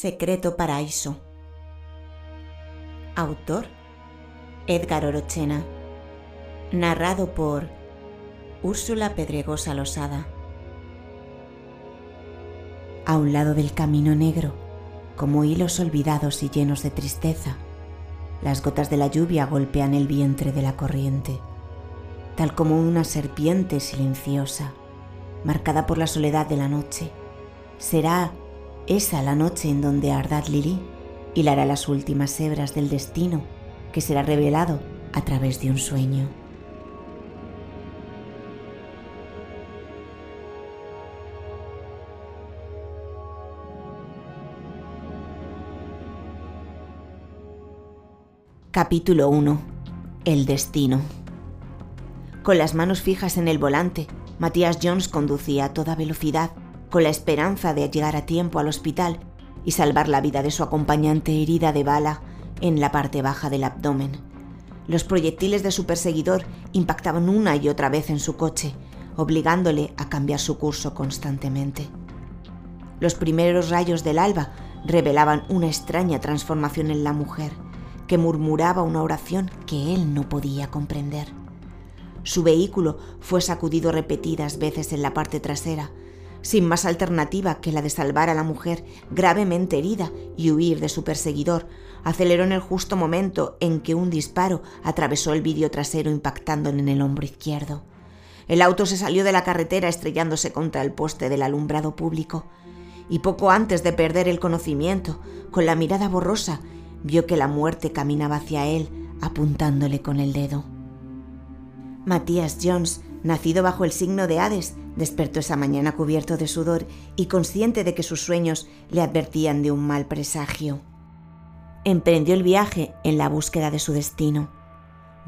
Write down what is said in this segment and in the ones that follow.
Secreto Paraíso. Autor Edgar Orochena. Narrado por Úrsula Pedregosa Losada. A un lado del camino negro, como hilos olvidados y llenos de tristeza, las gotas de la lluvia golpean el vientre de la corriente, tal como una serpiente silenciosa, marcada por la soledad de la noche. Será esa la noche en donde Ardad Lili hilará las últimas hebras del destino que será revelado a través de un sueño. Capítulo 1. El destino. Con las manos fijas en el volante, Matías Jones conducía a toda velocidad con la esperanza de llegar a tiempo al hospital y salvar la vida de su acompañante herida de bala en la parte baja del abdomen. Los proyectiles de su perseguidor impactaban una y otra vez en su coche, obligándole a cambiar su curso constantemente. Los primeros rayos del alba revelaban una extraña transformación en la mujer, que murmuraba una oración que él no podía comprender. Su vehículo fue sacudido repetidas veces en la parte trasera, sin más alternativa que la de salvar a la mujer gravemente herida y huir de su perseguidor, aceleró en el justo momento en que un disparo atravesó el vidrio trasero impactándole en el hombro izquierdo. El auto se salió de la carretera estrellándose contra el poste del alumbrado público, y poco antes de perder el conocimiento, con la mirada borrosa, vio que la muerte caminaba hacia él, apuntándole con el dedo. Matías Jones nacido bajo el signo de Hades, despertó esa mañana cubierto de sudor y consciente de que sus sueños le advertían de un mal presagio. Emprendió el viaje en la búsqueda de su destino.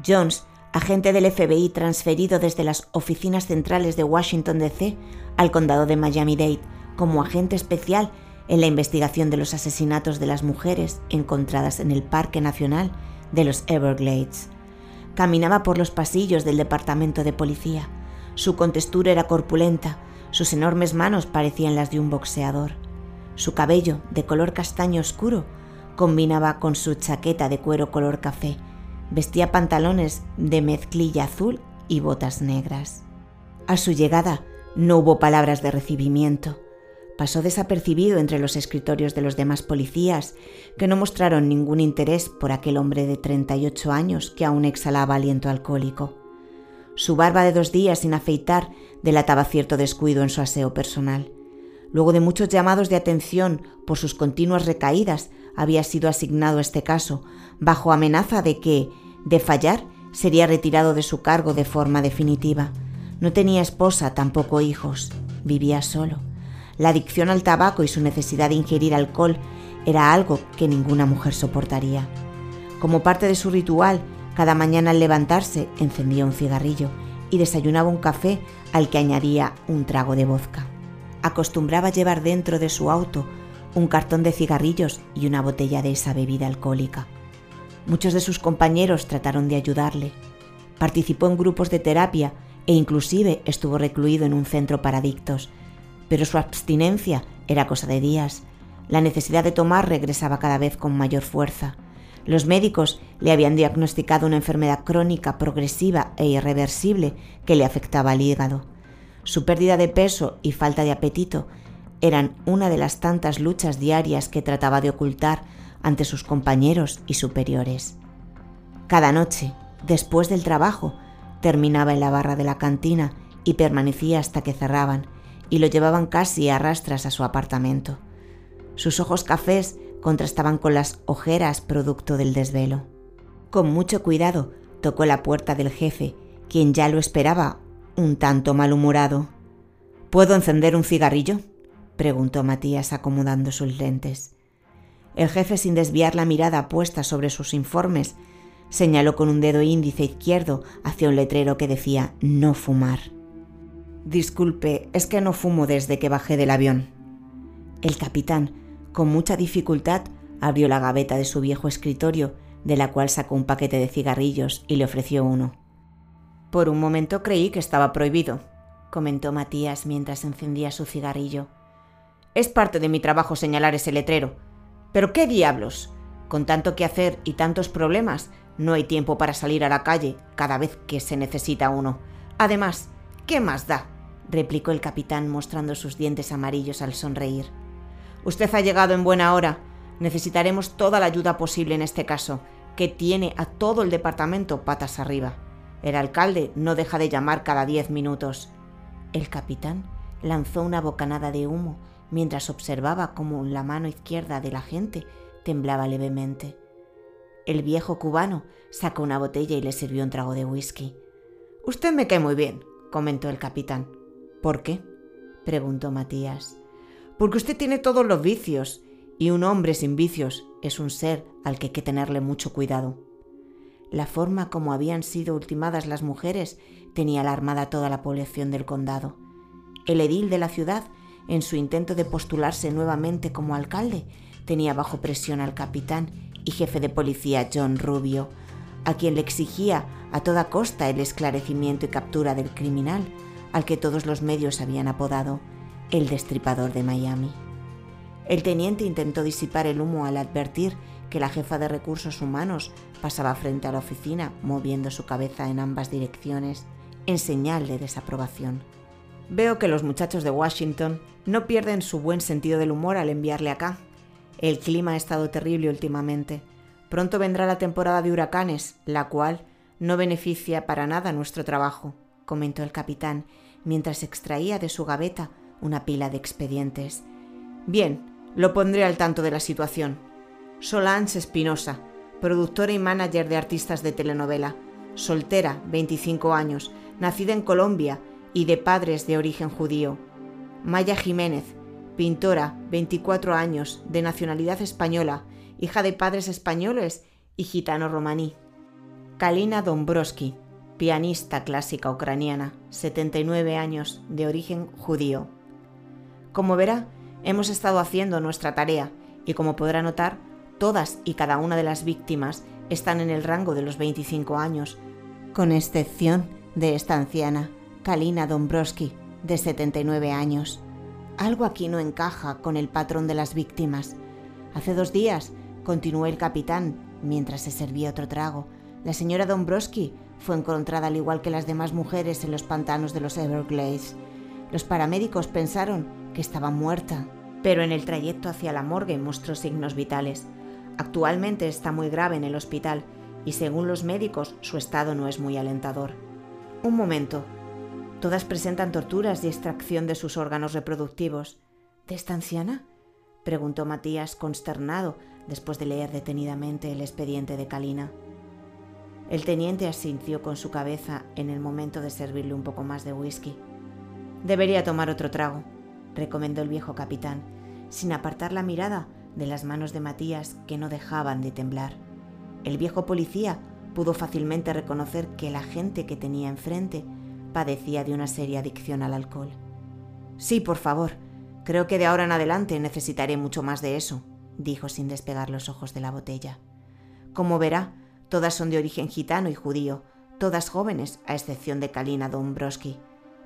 Jones, agente del FBI transferido desde las oficinas centrales de Washington DC al condado de Miami-Dade como agente especial en la investigación de los asesinatos de las mujeres encontradas en el Parque Nacional de los Everglades. Caminaba por los pasillos del departamento de policía. Su contextura era corpulenta, sus enormes manos parecían las de un boxeador. Su cabello, de color castaño oscuro, combinaba con su chaqueta de cuero color café. Vestía pantalones de mezclilla azul y botas negras. A su llegada no hubo palabras de recibimiento pasó desapercibido entre los escritorios de los demás policías, que no mostraron ningún interés por aquel hombre de 38 años que aún exhalaba aliento alcohólico. Su barba de dos días sin afeitar delataba cierto descuido en su aseo personal. Luego de muchos llamados de atención por sus continuas recaídas, había sido asignado este caso, bajo amenaza de que, de fallar, sería retirado de su cargo de forma definitiva. No tenía esposa, tampoco hijos. Vivía solo. La adicción al tabaco y su necesidad de ingerir alcohol era algo que ninguna mujer soportaría. Como parte de su ritual, cada mañana al levantarse encendía un cigarrillo y desayunaba un café al que añadía un trago de vodka. Acostumbraba llevar dentro de su auto un cartón de cigarrillos y una botella de esa bebida alcohólica. Muchos de sus compañeros trataron de ayudarle. Participó en grupos de terapia e inclusive estuvo recluido en un centro para adictos, pero su abstinencia era cosa de días. La necesidad de tomar regresaba cada vez con mayor fuerza. Los médicos le habían diagnosticado una enfermedad crónica, progresiva e irreversible que le afectaba al hígado. Su pérdida de peso y falta de apetito eran una de las tantas luchas diarias que trataba de ocultar ante sus compañeros y superiores. Cada noche, después del trabajo, terminaba en la barra de la cantina y permanecía hasta que cerraban, y lo llevaban casi a rastras a su apartamento. Sus ojos cafés contrastaban con las ojeras producto del desvelo. Con mucho cuidado tocó la puerta del jefe, quien ya lo esperaba, un tanto malhumorado. ¿Puedo encender un cigarrillo? preguntó Matías acomodando sus lentes. El jefe, sin desviar la mirada puesta sobre sus informes, señaló con un dedo índice izquierdo hacia un letrero que decía no fumar. Disculpe, es que no fumo desde que bajé del avión. El capitán, con mucha dificultad, abrió la gaveta de su viejo escritorio, de la cual sacó un paquete de cigarrillos y le ofreció uno. Por un momento creí que estaba prohibido, comentó Matías mientras encendía su cigarrillo. Es parte de mi trabajo señalar ese letrero. Pero qué diablos. Con tanto que hacer y tantos problemas, no hay tiempo para salir a la calle cada vez que se necesita uno. Además, ¿qué más da? replicó el capitán mostrando sus dientes amarillos al sonreír. Usted ha llegado en buena hora. Necesitaremos toda la ayuda posible en este caso, que tiene a todo el departamento patas arriba. El alcalde no deja de llamar cada diez minutos. El capitán lanzó una bocanada de humo mientras observaba cómo la mano izquierda de la gente temblaba levemente. El viejo cubano sacó una botella y le sirvió un trago de whisky. Usted me cae muy bien, comentó el capitán. ¿Por qué? preguntó Matías. Porque usted tiene todos los vicios, y un hombre sin vicios es un ser al que hay que tenerle mucho cuidado. La forma como habían sido ultimadas las mujeres tenía alarmada toda la población del condado. El edil de la ciudad, en su intento de postularse nuevamente como alcalde, tenía bajo presión al capitán y jefe de policía John Rubio, a quien le exigía a toda costa el esclarecimiento y captura del criminal, al que todos los medios habían apodado el destripador de Miami. El teniente intentó disipar el humo al advertir que la jefa de recursos humanos pasaba frente a la oficina moviendo su cabeza en ambas direcciones en señal de desaprobación. Veo que los muchachos de Washington no pierden su buen sentido del humor al enviarle acá, el clima ha estado terrible últimamente. Pronto vendrá la temporada de huracanes, la cual no beneficia para nada nuestro trabajo, comentó el capitán, mientras extraía de su gaveta una pila de expedientes. Bien, lo pondré al tanto de la situación. Solange Espinosa, productora y manager de artistas de telenovela, soltera, 25 años, nacida en Colombia y de padres de origen judío. Maya Jiménez, pintora, 24 años, de nacionalidad española, hija de padres españoles y gitano romaní. Kalina Dombrowski, pianista clásica ucraniana, 79 años, de origen judío. Como verá, hemos estado haciendo nuestra tarea y como podrá notar, todas y cada una de las víctimas están en el rango de los 25 años, con excepción de esta anciana, Kalina Dombrowski, de 79 años. Algo aquí no encaja con el patrón de las víctimas. Hace dos días, continuó el capitán, mientras se servía otro trago, la señora Dombrowski fue encontrada al igual que las demás mujeres en los pantanos de los Everglades. Los paramédicos pensaron que estaba muerta, pero en el trayecto hacia la morgue mostró signos vitales. Actualmente está muy grave en el hospital y según los médicos su estado no es muy alentador. Un momento, Todas presentan torturas y extracción de sus órganos reproductivos. ¿De esta anciana? preguntó Matías, consternado, después de leer detenidamente el expediente de Kalina. El teniente asintió con su cabeza en el momento de servirle un poco más de whisky. Debería tomar otro trago, recomendó el viejo capitán, sin apartar la mirada de las manos de Matías que no dejaban de temblar. El viejo policía pudo fácilmente reconocer que la gente que tenía enfrente padecía de una seria adicción al alcohol. Sí, por favor. Creo que de ahora en adelante necesitaré mucho más de eso, dijo sin despegar los ojos de la botella. Como verá, todas son de origen gitano y judío, todas jóvenes, a excepción de Kalina Dombrowski,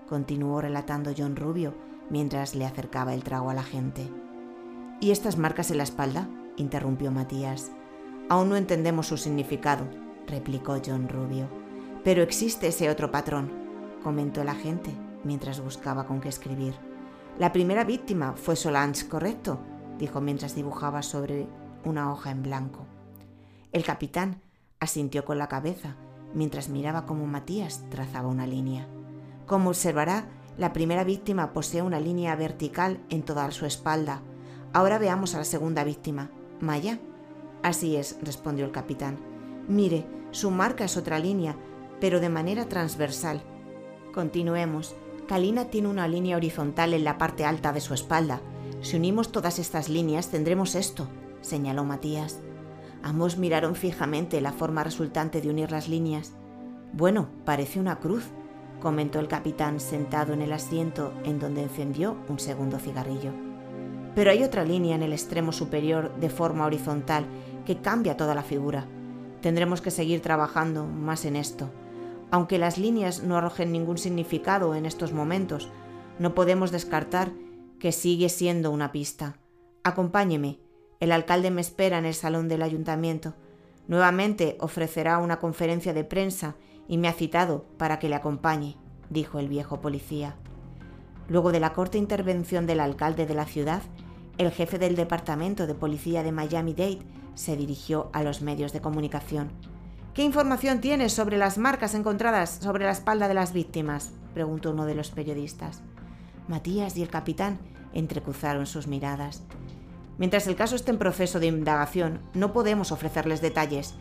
continuó relatando John Rubio mientras le acercaba el trago a la gente. ¿Y estas marcas en la espalda? interrumpió Matías. Aún no entendemos su significado, replicó John Rubio. Pero existe ese otro patrón comentó el agente mientras buscaba con qué escribir. La primera víctima fue Solange, ¿correcto? dijo mientras dibujaba sobre una hoja en blanco. El capitán asintió con la cabeza mientras miraba cómo Matías trazaba una línea. Como observará, la primera víctima posee una línea vertical en toda su espalda. Ahora veamos a la segunda víctima. ¿Maya? Así es, respondió el capitán. Mire, su marca es otra línea, pero de manera transversal Continuemos. Kalina tiene una línea horizontal en la parte alta de su espalda. Si unimos todas estas líneas tendremos esto, señaló Matías. Ambos miraron fijamente la forma resultante de unir las líneas. Bueno, parece una cruz, comentó el capitán sentado en el asiento en donde encendió un segundo cigarrillo. Pero hay otra línea en el extremo superior de forma horizontal que cambia toda la figura. Tendremos que seguir trabajando más en esto. Aunque las líneas no arrojen ningún significado en estos momentos, no podemos descartar que sigue siendo una pista. Acompáñeme. El alcalde me espera en el salón del ayuntamiento. Nuevamente ofrecerá una conferencia de prensa y me ha citado para que le acompañe, dijo el viejo policía. Luego de la corta intervención del alcalde de la ciudad, el jefe del departamento de policía de Miami-Dade se dirigió a los medios de comunicación. ¿Qué información tienes sobre las marcas encontradas sobre la espalda de las víctimas? preguntó uno de los periodistas. Matías y el capitán entrecruzaron sus miradas. Mientras el caso esté en proceso de indagación, no podemos ofrecerles detalles,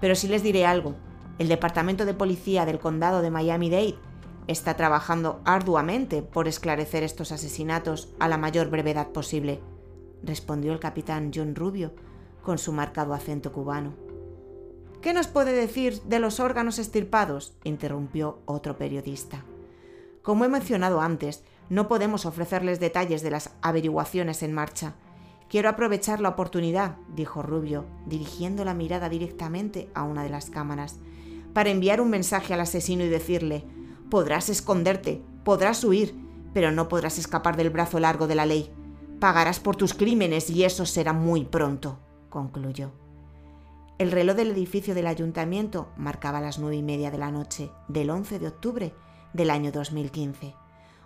pero sí les diré algo. El Departamento de Policía del Condado de Miami-Dade está trabajando arduamente por esclarecer estos asesinatos a la mayor brevedad posible, respondió el capitán John Rubio con su marcado acento cubano. ¿Qué nos puede decir de los órganos estirpados? interrumpió otro periodista. Como he mencionado antes, no podemos ofrecerles detalles de las averiguaciones en marcha. Quiero aprovechar la oportunidad, dijo Rubio, dirigiendo la mirada directamente a una de las cámaras, para enviar un mensaje al asesino y decirle, podrás esconderte, podrás huir, pero no podrás escapar del brazo largo de la ley. Pagarás por tus crímenes y eso será muy pronto, concluyó. El reloj del edificio del ayuntamiento marcaba las nueve y media de la noche del 11 de octubre del año 2015.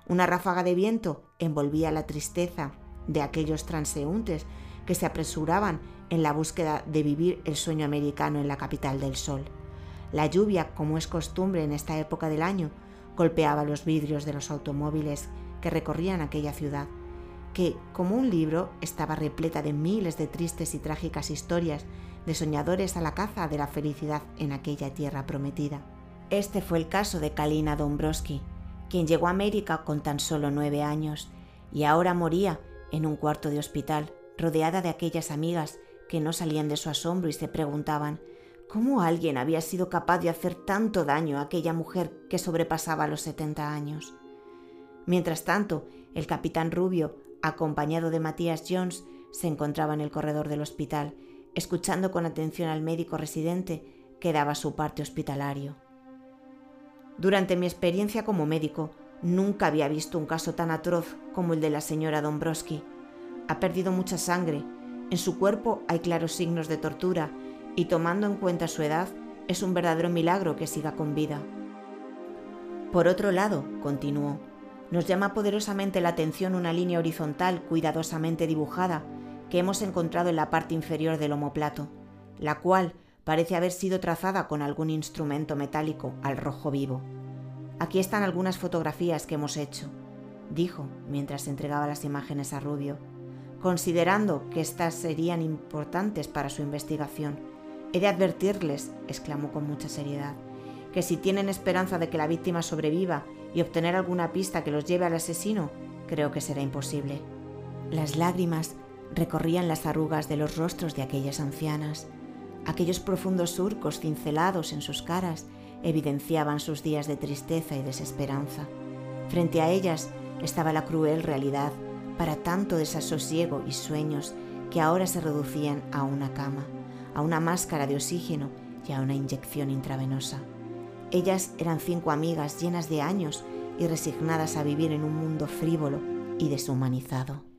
Una ráfaga de viento envolvía la tristeza de aquellos transeúntes que se apresuraban en la búsqueda de vivir el sueño americano en la capital del sol. La lluvia, como es costumbre en esta época del año, golpeaba los vidrios de los automóviles que recorrían aquella ciudad, que, como un libro, estaba repleta de miles de tristes y trágicas historias de soñadores a la caza de la felicidad en aquella tierra prometida. Este fue el caso de Kalina Dombrowski, quien llegó a América con tan solo nueve años y ahora moría en un cuarto de hospital, rodeada de aquellas amigas que no salían de su asombro y se preguntaban cómo alguien había sido capaz de hacer tanto daño a aquella mujer que sobrepasaba los 70 años. Mientras tanto, el capitán Rubio, acompañado de Matías Jones, se encontraba en el corredor del hospital escuchando con atención al médico residente que daba su parte hospitalario. Durante mi experiencia como médico, nunca había visto un caso tan atroz como el de la señora Dombrowski. Ha perdido mucha sangre, en su cuerpo hay claros signos de tortura y tomando en cuenta su edad, es un verdadero milagro que siga con vida. Por otro lado, continuó, nos llama poderosamente la atención una línea horizontal cuidadosamente dibujada que hemos encontrado en la parte inferior del omoplato, la cual parece haber sido trazada con algún instrumento metálico al rojo vivo. Aquí están algunas fotografías que hemos hecho, dijo mientras entregaba las imágenes a Rubio. Considerando que estas serían importantes para su investigación, he de advertirles, exclamó con mucha seriedad, que si tienen esperanza de que la víctima sobreviva y obtener alguna pista que los lleve al asesino, creo que será imposible. Las lágrimas recorrían las arrugas de los rostros de aquellas ancianas. Aquellos profundos surcos cincelados en sus caras evidenciaban sus días de tristeza y desesperanza. Frente a ellas estaba la cruel realidad para tanto desasosiego y sueños que ahora se reducían a una cama, a una máscara de oxígeno y a una inyección intravenosa. Ellas eran cinco amigas llenas de años y resignadas a vivir en un mundo frívolo y deshumanizado.